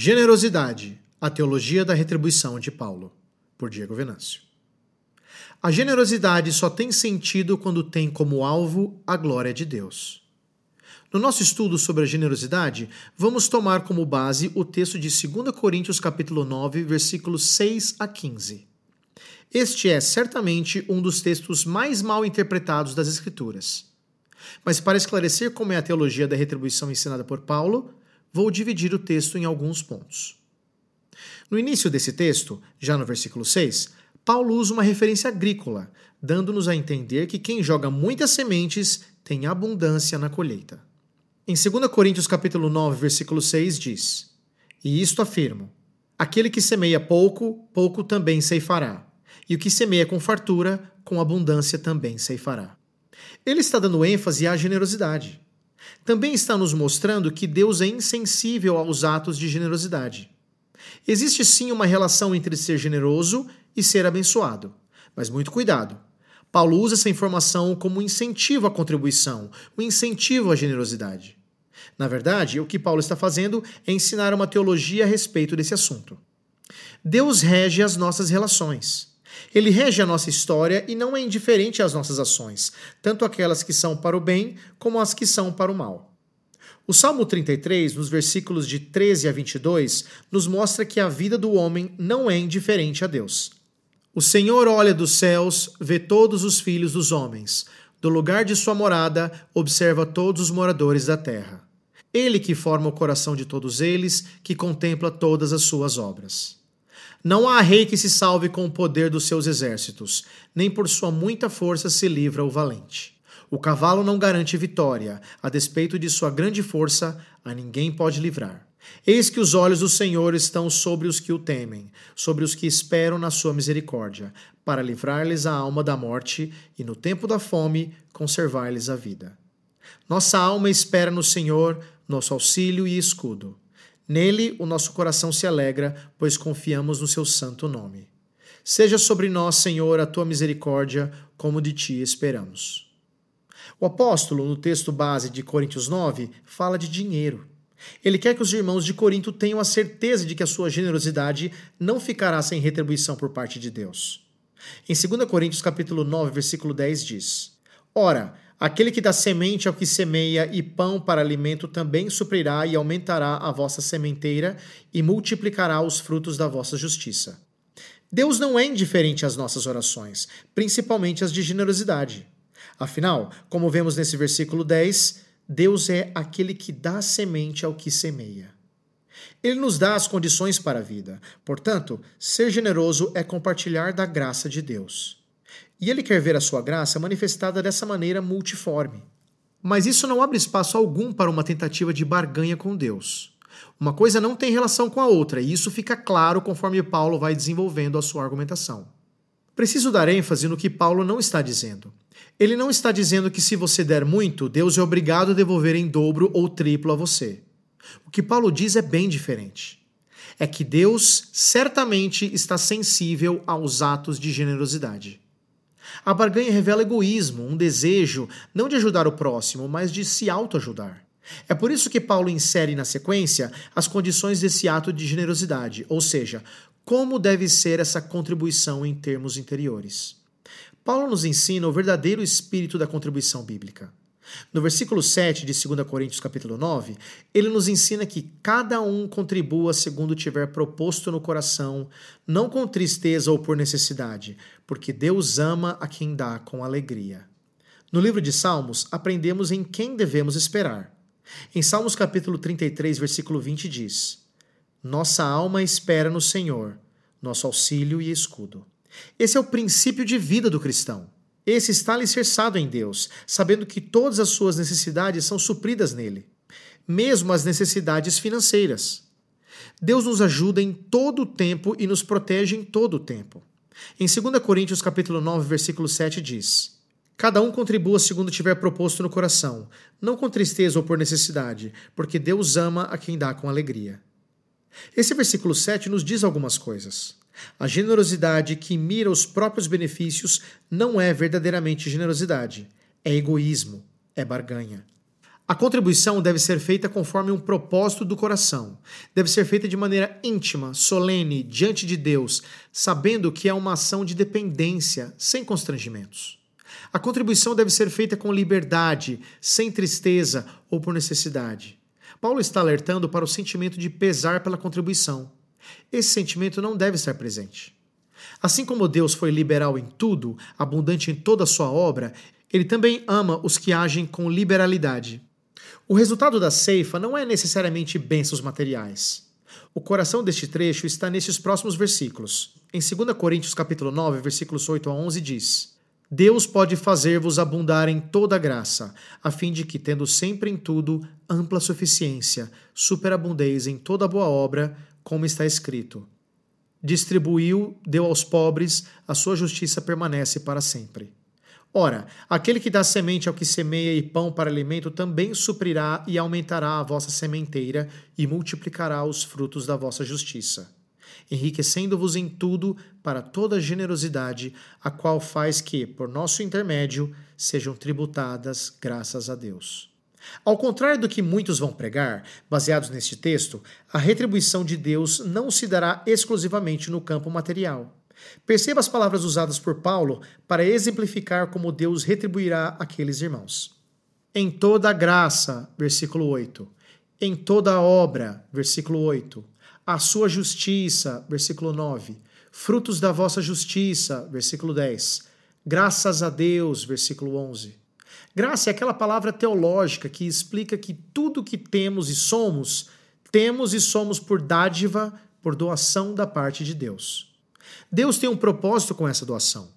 Generosidade, a teologia da retribuição de Paulo, por Diego Venâncio. A generosidade só tem sentido quando tem como alvo a glória de Deus. No nosso estudo sobre a generosidade, vamos tomar como base o texto de 2 Coríntios capítulo 9, versículos 6 a 15. Este é certamente um dos textos mais mal interpretados das Escrituras. Mas para esclarecer como é a teologia da retribuição ensinada por Paulo, vou dividir o texto em alguns pontos. No início desse texto, já no versículo 6, Paulo usa uma referência agrícola, dando-nos a entender que quem joga muitas sementes tem abundância na colheita. Em 2 Coríntios capítulo 9, versículo 6 diz: E isto afirmo: aquele que semeia pouco, pouco também ceifará, e o que semeia com fartura, com abundância também ceifará. Ele está dando ênfase à generosidade também está nos mostrando que Deus é insensível aos atos de generosidade. Existe sim uma relação entre ser generoso e ser abençoado, mas muito cuidado. Paulo usa essa informação como um incentivo à contribuição, um incentivo à generosidade. Na verdade, o que Paulo está fazendo é ensinar uma teologia a respeito desse assunto. Deus rege as nossas relações. Ele rege a nossa história e não é indiferente às nossas ações, tanto aquelas que são para o bem como as que são para o mal. O Salmo 33, nos versículos de 13 a 22, nos mostra que a vida do homem não é indiferente a Deus. O Senhor olha dos céus, vê todos os filhos dos homens. Do lugar de sua morada, observa todos os moradores da terra. Ele que forma o coração de todos eles, que contempla todas as suas obras. Não há rei que se salve com o poder dos seus exércitos, nem por sua muita força se livra o valente. O cavalo não garante vitória, a despeito de sua grande força, a ninguém pode livrar. Eis que os olhos do Senhor estão sobre os que o temem, sobre os que esperam na sua misericórdia, para livrar-lhes a alma da morte e, no tempo da fome, conservar-lhes a vida. Nossa alma espera no Senhor, nosso auxílio e escudo. Nele o nosso coração se alegra, pois confiamos no seu santo nome. Seja sobre nós, Senhor, a tua misericórdia, como de ti esperamos. O apóstolo, no texto base de Coríntios 9, fala de dinheiro. Ele quer que os irmãos de Corinto tenham a certeza de que a sua generosidade não ficará sem retribuição por parte de Deus. Em 2 Coríntios capítulo 9, versículo 10 diz: Ora, Aquele que dá semente ao que semeia e pão para alimento também suprirá e aumentará a vossa sementeira e multiplicará os frutos da vossa justiça. Deus não é indiferente às nossas orações, principalmente as de generosidade. Afinal, como vemos nesse versículo 10, Deus é aquele que dá semente ao que semeia. Ele nos dá as condições para a vida. Portanto, ser generoso é compartilhar da graça de Deus. E ele quer ver a sua graça manifestada dessa maneira multiforme. Mas isso não abre espaço algum para uma tentativa de barganha com Deus. Uma coisa não tem relação com a outra, e isso fica claro conforme Paulo vai desenvolvendo a sua argumentação. Preciso dar ênfase no que Paulo não está dizendo. Ele não está dizendo que se você der muito, Deus é obrigado a devolver em dobro ou triplo a você. O que Paulo diz é bem diferente. É que Deus certamente está sensível aos atos de generosidade. A barganha revela egoísmo, um desejo não de ajudar o próximo, mas de se autoajudar. É por isso que Paulo insere na sequência as condições desse ato de generosidade, ou seja, como deve ser essa contribuição em termos interiores. Paulo nos ensina o verdadeiro espírito da contribuição bíblica. No versículo 7 de 2 Coríntios capítulo 9, ele nos ensina que cada um contribua segundo tiver proposto no coração, não com tristeza ou por necessidade, porque Deus ama a quem dá com alegria. No livro de Salmos, aprendemos em quem devemos esperar. Em Salmos capítulo 33, versículo 20 diz: Nossa alma espera no Senhor, nosso auxílio e escudo. Esse é o princípio de vida do cristão. Esse está alicerçado em Deus, sabendo que todas as suas necessidades são supridas nele, mesmo as necessidades financeiras. Deus nos ajuda em todo o tempo e nos protege em todo o tempo. Em 2 Coríntios capítulo 9, versículo 7 diz: Cada um contribua segundo tiver proposto no coração, não com tristeza ou por necessidade, porque Deus ama a quem dá com alegria. Esse versículo 7 nos diz algumas coisas. A generosidade que mira os próprios benefícios não é verdadeiramente generosidade, é egoísmo, é barganha. A contribuição deve ser feita conforme um propósito do coração. Deve ser feita de maneira íntima, solene, diante de Deus, sabendo que é uma ação de dependência, sem constrangimentos. A contribuição deve ser feita com liberdade, sem tristeza ou por necessidade. Paulo está alertando para o sentimento de pesar pela contribuição. Esse sentimento não deve estar presente. Assim como Deus foi liberal em tudo, abundante em toda a sua obra, ele também ama os que agem com liberalidade. O resultado da ceifa não é necessariamente bênçãos materiais. O coração deste trecho está nesses próximos versículos. Em 2 Coríntios capítulo 9, versículos 8 a 11 diz: Deus pode fazer-vos abundar em toda graça, a fim de que, tendo sempre em tudo ampla suficiência, superabundeis em toda boa obra, como está escrito: Distribuiu, deu aos pobres, a sua justiça permanece para sempre. Ora, aquele que dá semente ao que semeia e pão para alimento também suprirá e aumentará a vossa sementeira e multiplicará os frutos da vossa justiça, enriquecendo-vos em tudo para toda generosidade, a qual faz que, por nosso intermédio, sejam tributadas graças a Deus. Ao contrário do que muitos vão pregar, baseados neste texto, a retribuição de Deus não se dará exclusivamente no campo material. Perceba as palavras usadas por Paulo para exemplificar como Deus retribuirá aqueles irmãos. Em toda graça, versículo 8. Em toda obra, versículo 8. A sua justiça, versículo 9. Frutos da vossa justiça, versículo 10. Graças a Deus, versículo 11. Graça é aquela palavra teológica que explica que tudo que temos e somos, temos e somos por dádiva, por doação da parte de Deus. Deus tem um propósito com essa doação.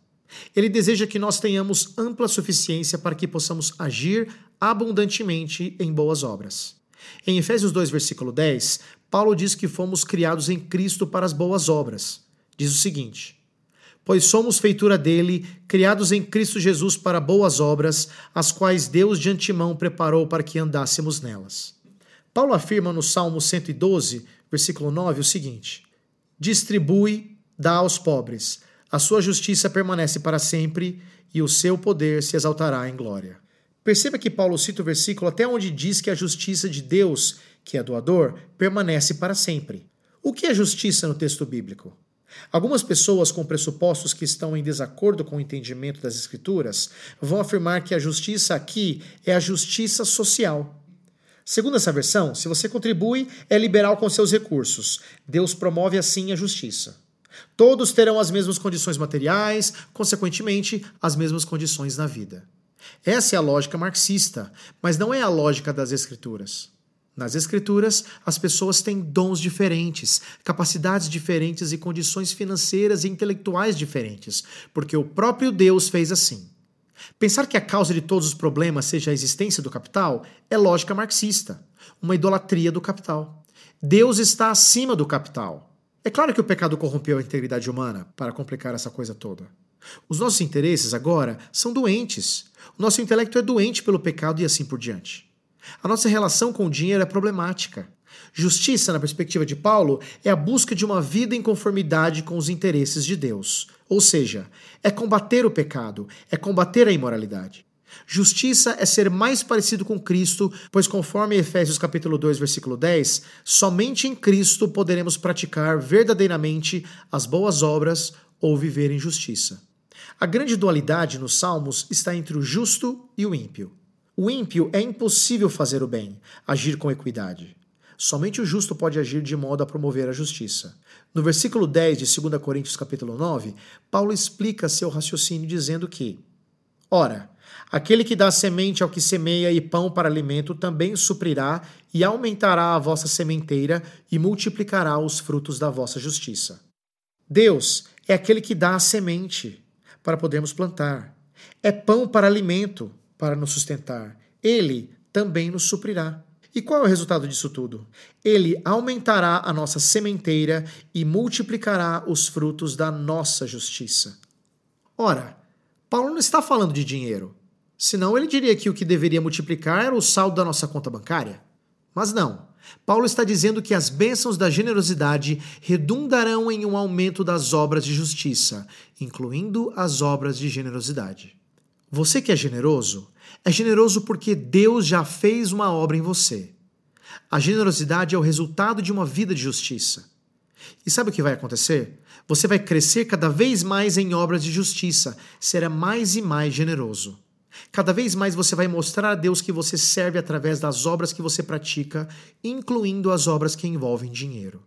Ele deseja que nós tenhamos ampla suficiência para que possamos agir abundantemente em boas obras. Em Efésios 2, versículo 10, Paulo diz que fomos criados em Cristo para as boas obras. Diz o seguinte: pois somos feitura dele, criados em Cristo Jesus para boas obras, as quais Deus de antemão preparou para que andássemos nelas. Paulo afirma no Salmo 112, versículo 9, o seguinte: Distribui, dá aos pobres, a sua justiça permanece para sempre e o seu poder se exaltará em glória. Perceba que Paulo cita o versículo até onde diz que a justiça de Deus, que é doador, permanece para sempre. O que é justiça no texto bíblico? Algumas pessoas com pressupostos que estão em desacordo com o entendimento das Escrituras vão afirmar que a justiça aqui é a justiça social. Segundo essa versão, se você contribui, é liberal com seus recursos. Deus promove assim a justiça. Todos terão as mesmas condições materiais, consequentemente, as mesmas condições na vida. Essa é a lógica marxista, mas não é a lógica das Escrituras. Nas Escrituras, as pessoas têm dons diferentes, capacidades diferentes e condições financeiras e intelectuais diferentes, porque o próprio Deus fez assim. Pensar que a causa de todos os problemas seja a existência do capital é lógica marxista, uma idolatria do capital. Deus está acima do capital. É claro que o pecado corrompeu a integridade humana, para complicar essa coisa toda. Os nossos interesses agora são doentes. O nosso intelecto é doente pelo pecado e assim por diante. A nossa relação com o dinheiro é problemática. Justiça, na perspectiva de Paulo, é a busca de uma vida em conformidade com os interesses de Deus. Ou seja, é combater o pecado, é combater a imoralidade. Justiça é ser mais parecido com Cristo, pois conforme Efésios capítulo 2, versículo 10, somente em Cristo poderemos praticar verdadeiramente as boas obras ou viver em justiça. A grande dualidade nos Salmos está entre o justo e o ímpio. O ímpio é impossível fazer o bem, agir com equidade. Somente o justo pode agir de modo a promover a justiça. No versículo 10 de 2 Coríntios capítulo 9, Paulo explica seu raciocínio dizendo que: Ora, aquele que dá semente ao que semeia e pão para alimento também suprirá e aumentará a vossa sementeira e multiplicará os frutos da vossa justiça. Deus é aquele que dá a semente para podermos plantar. É pão para alimento para nos sustentar. Ele também nos suprirá. E qual é o resultado disso tudo? Ele aumentará a nossa sementeira e multiplicará os frutos da nossa justiça. Ora, Paulo não está falando de dinheiro. Senão ele diria que o que deveria multiplicar era o saldo da nossa conta bancária. Mas não. Paulo está dizendo que as bênçãos da generosidade redundarão em um aumento das obras de justiça, incluindo as obras de generosidade. Você que é generoso, É generoso porque Deus já fez uma obra em você. A generosidade é o resultado de uma vida de justiça. E sabe o que vai acontecer? Você vai crescer cada vez mais em obras de justiça, será mais e mais generoso. Cada vez mais você vai mostrar a Deus que você serve através das obras que você pratica, incluindo as obras que envolvem dinheiro.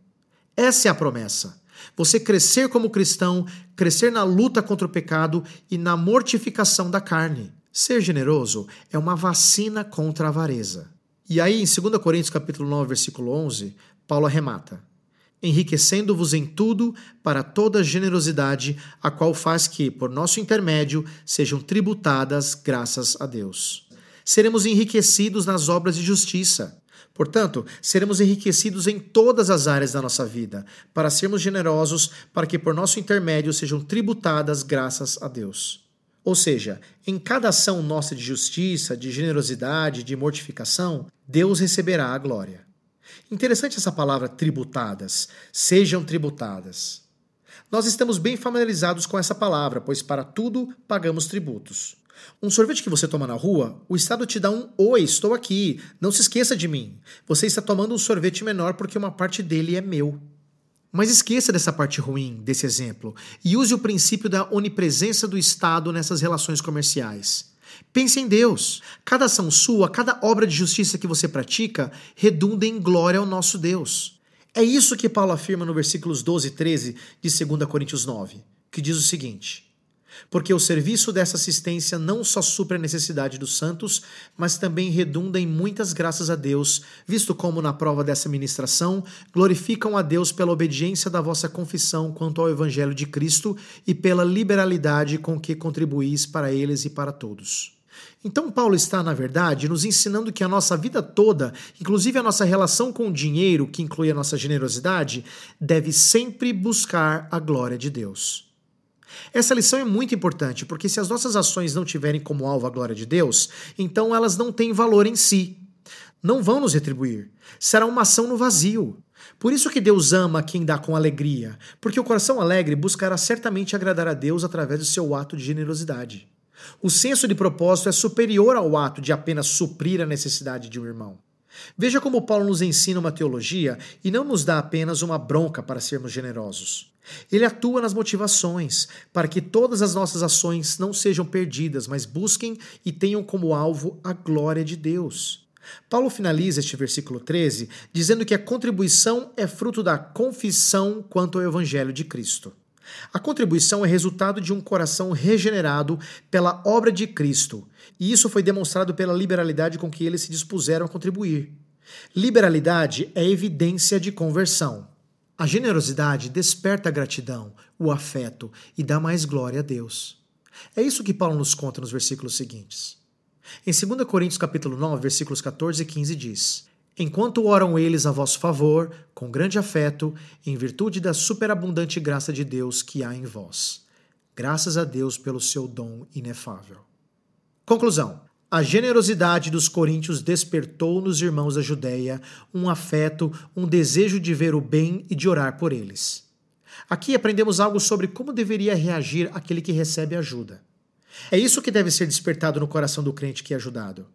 Essa é a promessa. Você crescer como cristão, crescer na luta contra o pecado e na mortificação da carne. Ser generoso é uma vacina contra a avareza. E aí, em 2 Coríntios capítulo 9, versículo 11, Paulo arremata: enriquecendo-vos em tudo para toda generosidade, a qual faz que, por nosso intermédio, sejam tributadas graças a Deus. Seremos enriquecidos nas obras de justiça. Portanto, seremos enriquecidos em todas as áreas da nossa vida, para sermos generosos, para que por nosso intermédio sejam tributadas graças a Deus. Ou seja, em cada ação nossa de justiça, de generosidade, de mortificação, Deus receberá a glória. Interessante essa palavra tributadas. Sejam tributadas. Nós estamos bem familiarizados com essa palavra, pois para tudo pagamos tributos. Um sorvete que você toma na rua, o Estado te dá um Oi, estou aqui, não se esqueça de mim. Você está tomando um sorvete menor porque uma parte dele é meu. Mas esqueça dessa parte ruim desse exemplo e use o princípio da onipresença do Estado nessas relações comerciais. Pense em Deus. Cada ação sua, cada obra de justiça que você pratica, redunda em glória ao nosso Deus. É isso que Paulo afirma no versículos 12 e 13 de 2 Coríntios 9, que diz o seguinte: Porque o serviço dessa assistência não só supre a necessidade dos santos, mas também redunda em muitas graças a Deus, visto como, na prova dessa ministração, glorificam a Deus pela obediência da vossa confissão quanto ao Evangelho de Cristo e pela liberalidade com que contribuís para eles e para todos. Então, Paulo está, na verdade, nos ensinando que a nossa vida toda, inclusive a nossa relação com o dinheiro, que inclui a nossa generosidade, deve sempre buscar a glória de Deus. Essa lição é muito importante, porque se as nossas ações não tiverem como alvo a glória de Deus, então elas não têm valor em si. Não vão nos retribuir. Será uma ação no vazio. Por isso que Deus ama quem dá com alegria, porque o coração alegre buscará certamente agradar a Deus através do seu ato de generosidade. O senso de propósito é superior ao ato de apenas suprir a necessidade de um irmão. Veja como Paulo nos ensina uma teologia e não nos dá apenas uma bronca para sermos generosos. Ele atua nas motivações, para que todas as nossas ações não sejam perdidas, mas busquem e tenham como alvo a glória de Deus. Paulo finaliza este versículo 13 dizendo que a contribuição é fruto da confissão quanto ao Evangelho de Cristo. A contribuição é resultado de um coração regenerado pela obra de Cristo, e isso foi demonstrado pela liberalidade com que eles se dispuseram a contribuir. Liberalidade é evidência de conversão. A generosidade desperta a gratidão, o afeto e dá mais glória a Deus. É isso que Paulo nos conta nos versículos seguintes. Em 2 Coríntios capítulo 9, versículos 14 e 15 diz: enquanto oram eles a vosso favor, com grande afeto, em virtude da superabundante graça de Deus que há em vós. Graças a Deus pelo seu dom inefável. Conclusão. A generosidade dos coríntios despertou nos irmãos da Judéia um afeto, um desejo de ver o bem e de orar por eles. Aqui aprendemos algo sobre como deveria reagir aquele que recebe ajuda. É isso que deve ser despertado no coração do crente que é ajudado.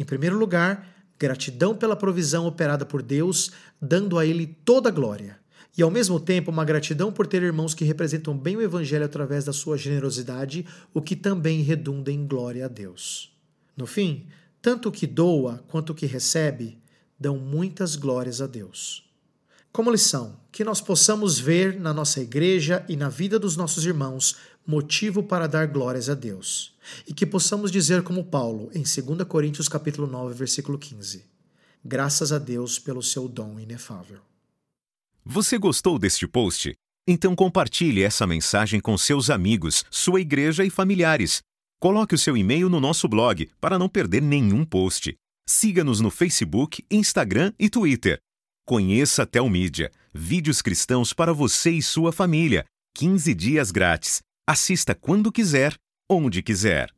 Em primeiro lugar, gratidão pela provisão operada por Deus, dando a Ele toda a glória. E ao mesmo tempo, uma gratidão por ter irmãos que representam bem o Evangelho através da sua generosidade, o que também redunda em glória a Deus. No fim, tanto o que doa quanto o que recebe dão muitas glórias a Deus. Como lição, que nós possamos ver na nossa igreja e na vida dos nossos irmãos motivo para dar glórias a Deus, e que possamos dizer como Paulo em 2 Coríntios capítulo 9, versículo 15: Graças a Deus pelo seu dom inefável. Você gostou deste post? Então compartilhe essa mensagem com seus amigos, sua igreja e familiares. Coloque o seu e-mail no nosso blog para não perder nenhum post. Siga-nos no Facebook, Instagram e Twitter. Conheça a Telmídia, vídeos cristãos para você e sua família. 15 dias grátis. Assista quando quiser, onde quiser.